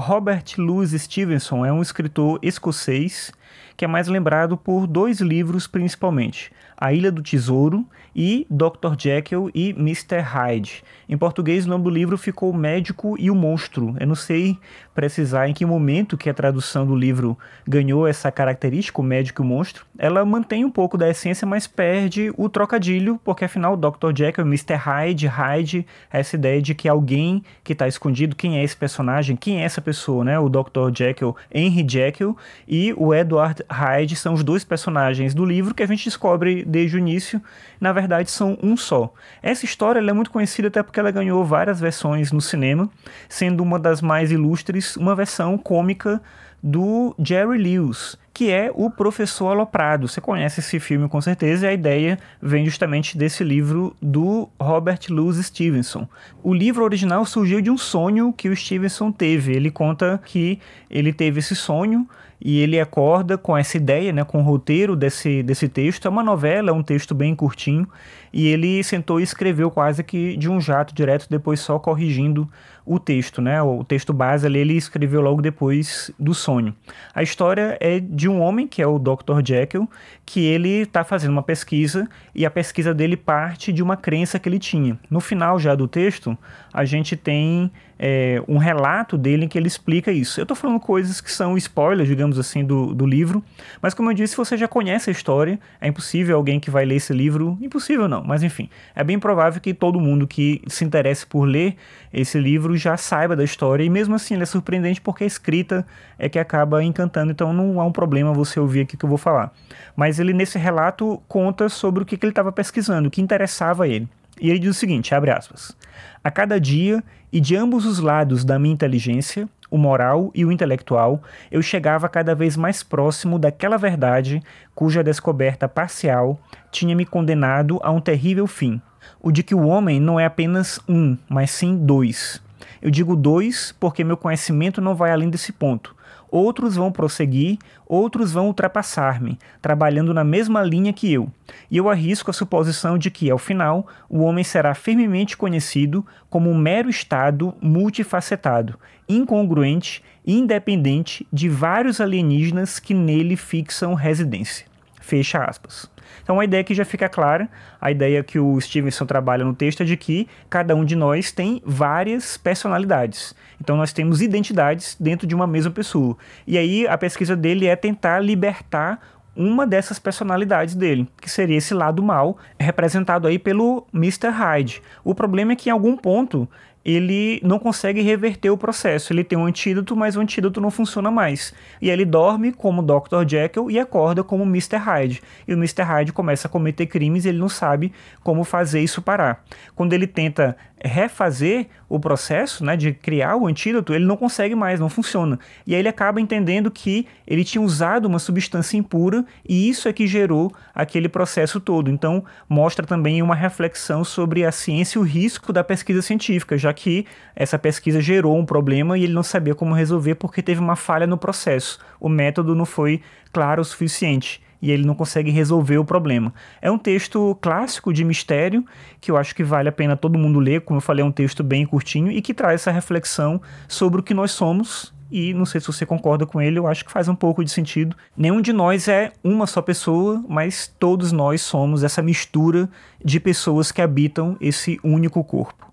Robert Louis Stevenson é um escritor escocês que é mais lembrado por dois livros principalmente: A Ilha do Tesouro e Dr. Jekyll e Mr. Hyde. Em português, o nome do livro ficou Médico e o Monstro. Eu não sei precisar em que momento que a tradução do livro ganhou essa característica, o médico e o monstro. Ela mantém um pouco da essência, mas perde o trocadilho, porque afinal Dr. Jekyll e Mr. Hyde, Hyde, essa ideia de que alguém que está escondido, quem é esse personagem, quem é essa pessoa, né? O Dr. Jekyll, Henry Jekyll e o Edward Hyde são os dois personagens do livro que a gente descobre desde o início, na verdade são um só. Essa história é muito conhecida até porque ela ganhou várias versões no cinema, sendo uma das mais ilustres uma versão cômica do Jerry Lewis, que é o Professor Aloprado. Você conhece esse filme com certeza e a ideia vem justamente desse livro do Robert Louis Stevenson. O livro original surgiu de um sonho que o Stevenson teve. Ele conta que ele teve esse sonho e ele acorda com essa ideia, né, com o roteiro desse, desse texto. É uma novela, é um texto bem curtinho, e ele sentou e escreveu quase que de um jato direto, depois só corrigindo o texto, né? O texto base ali ele escreveu logo depois do sonho. A história é de um homem que é o Dr. Jekyll, que ele está fazendo uma pesquisa e a pesquisa dele parte de uma crença que ele tinha. No final já do texto, a gente tem é, um relato dele em que ele explica isso. Eu estou falando coisas que são spoilers, digamos assim, do, do livro, mas como eu disse, você já conhece a história, é impossível alguém que vai ler esse livro, impossível não, mas enfim, é bem provável que todo mundo que se interesse por ler esse livro já saiba da história, e mesmo assim ele é surpreendente porque a escrita é que acaba encantando, então não há um problema você ouvir aqui que eu vou falar. Mas ele, nesse relato, conta sobre o que, que ele estava pesquisando, o que interessava ele. E ele diz o seguinte, abre aspas, a cada dia e de ambos os lados da minha inteligência, o moral e o intelectual, eu chegava cada vez mais próximo daquela verdade cuja descoberta parcial tinha me condenado a um terrível fim, o de que o homem não é apenas um, mas sim dois. Eu digo dois porque meu conhecimento não vai além desse ponto. Outros vão prosseguir, outros vão ultrapassar-me, trabalhando na mesma linha que eu. E eu arrisco a suposição de que, ao final, o homem será firmemente conhecido como um mero estado multifacetado, incongruente e independente de vários alienígenas que nele fixam residência. Fecha aspas. Então a ideia que já fica clara, a ideia que o Stevenson trabalha no texto é de que cada um de nós tem várias personalidades. Então nós temos identidades dentro de uma mesma pessoa. E aí a pesquisa dele é tentar libertar uma dessas personalidades dele, que seria esse lado mal, representado aí pelo Mr. Hyde. O problema é que em algum ponto ele não consegue reverter o processo. Ele tem um antídoto, mas o antídoto não funciona mais. E ele dorme como Dr. Jekyll e acorda como Mr. Hyde. E o Mr. Hyde começa a cometer crimes e ele não sabe como fazer isso parar. Quando ele tenta refazer o processo né, de criar o antídoto, ele não consegue mais, não funciona. E aí ele acaba entendendo que ele tinha usado uma substância impura e isso é que gerou aquele processo todo. Então, mostra também uma reflexão sobre a ciência e o risco da pesquisa científica, já que essa pesquisa gerou um problema e ele não sabia como resolver porque teve uma falha no processo. O método não foi claro o suficiente e ele não consegue resolver o problema. É um texto clássico de mistério que eu acho que vale a pena todo mundo ler, como eu falei, é um texto bem curtinho e que traz essa reflexão sobre o que nós somos. E não sei se você concorda com ele, eu acho que faz um pouco de sentido. Nenhum de nós é uma só pessoa, mas todos nós somos essa mistura de pessoas que habitam esse único corpo.